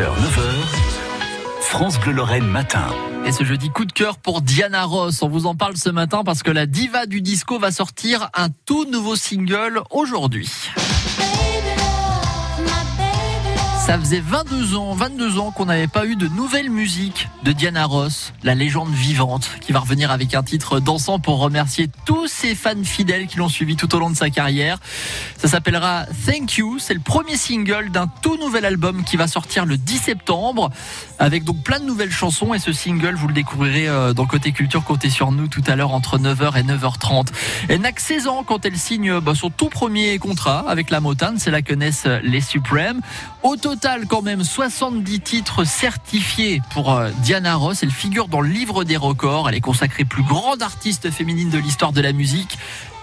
6h, 9h, France Bleu Lorraine matin. Et ce jeudi, coup de cœur pour Diana Ross. On vous en parle ce matin parce que la diva du disco va sortir un tout nouveau single aujourd'hui. Ça faisait 22 ans, 22 ans qu'on n'avait pas eu de nouvelle musique de Diana Ross, la légende vivante, qui va revenir avec un titre dansant pour remercier tous ses fans fidèles qui l'ont suivi tout au long de sa carrière. Ça s'appellera Thank You. C'est le premier single d'un tout nouvel album qui va sortir le 10 septembre, avec donc plein de nouvelles chansons. Et ce single, vous le découvrirez euh, dans Côté Culture, Côté sur nous tout à l'heure entre 9h et 9h30. Elle n'a que 16 ans quand elle signe bah, son tout premier contrat avec la Motown. C'est là que naissent les Supremes. Au total, quand même, 70 titres certifiés pour euh, Diana Ross. Elle figure dans le livre des records. Elle est consacrée plus grande artiste féminine de l'histoire de la musique.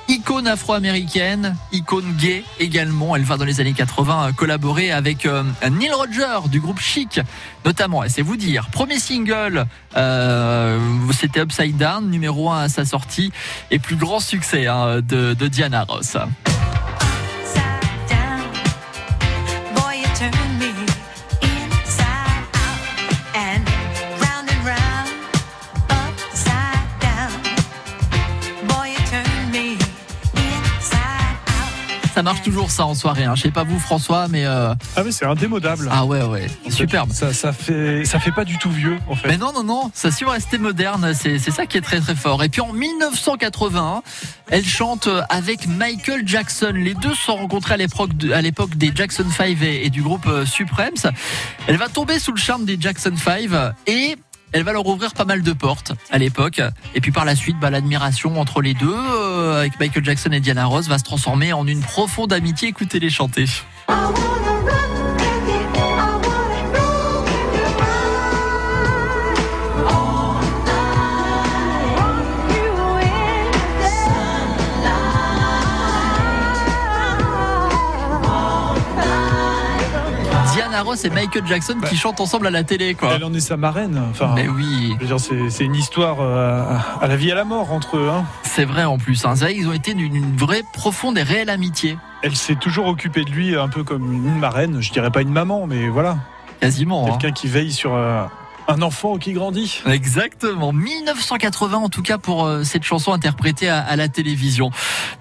Icône afro-américaine, icône gay également. Elle va dans les années 80 collaborer avec euh, Neil Rogers du groupe Chic, notamment. C'est vous dire, premier single, euh, c'était Upside Down, numéro 1 à sa sortie, et plus grand succès hein, de Diana Ross. Ça marche toujours ça en soirée. Hein. Je sais pas vous François, mais euh... ah mais c'est indémodable. Ah ouais ouais, superbe. Ça, ça fait ça fait pas du tout vieux en fait. Mais non non non, ça su rester moderne. C'est c'est ça qui est très très fort. Et puis en 1980, elle chante avec Michael Jackson. Les deux se sont rencontrés à l'époque à l'époque des Jackson 5 et, et du groupe euh, Supremes. Elle va tomber sous le charme des Jackson 5 et elle va leur ouvrir pas mal de portes à l'époque. Et puis par la suite, bah, l'admiration entre les deux, euh, avec Michael Jackson et Diana Ross, va se transformer en une profonde amitié. Écoutez-les chanter. Diana Ross et Michael Jackson qui chantent ensemble à la télé, quoi. Elle en est sa marraine. Enfin, Mais oui. c'est, une histoire euh, à la vie et à la mort entre eux. Hein. C'est vrai en plus. Hein. Vrai, ils ont été d'une une vraie, profonde et réelle amitié. Elle s'est toujours occupée de lui un peu comme une marraine. Je dirais pas une maman, mais voilà. Quasiment. hein. Quelqu'un qui veille sur euh, un enfant qui grandit. Exactement. 1980 en tout cas pour euh, cette chanson interprétée à, à, la télévision.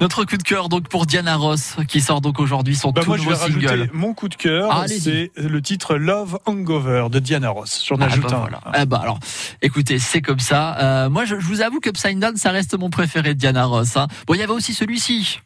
Notre coup de cœur donc pour Diana Ross qui sort donc aujourd'hui son bah tout moi, nouveau je vais single. rajouter mon coup de cœur, Ah, c'est le titre Love Hangover de Diana Ross. J'en Ah ajoute bah un. voilà. Ah bah alors, écoutez, c'est comme ça. Euh, moi, je, je vous avoue que Upside Down, ça reste mon préféré de Diana Ross. hein. Bon, il y avait aussi celui-ci.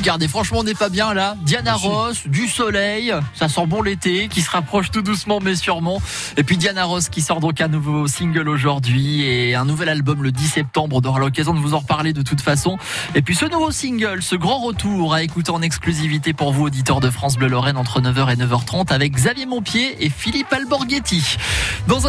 Regardez, franchement, on n'est pas bien là. Diana. Ross, du soleil, ça sent bon l'été, qui se rapproche tout doucement mais sûrement. Et puis Diana Ross qui sort donc un nouveau single aujourd'hui et un nouvel album le 10 septembre. On aura l'occasion de vous en reparler de toute façon. Et puis ce nouveau single, ce grand retour à écouter en exclusivité pour vous, auditeurs de France Bleu Lorraine, entre 9h et 9h30 avec Xavier Montpied et Philippe Alborghetti. Dans un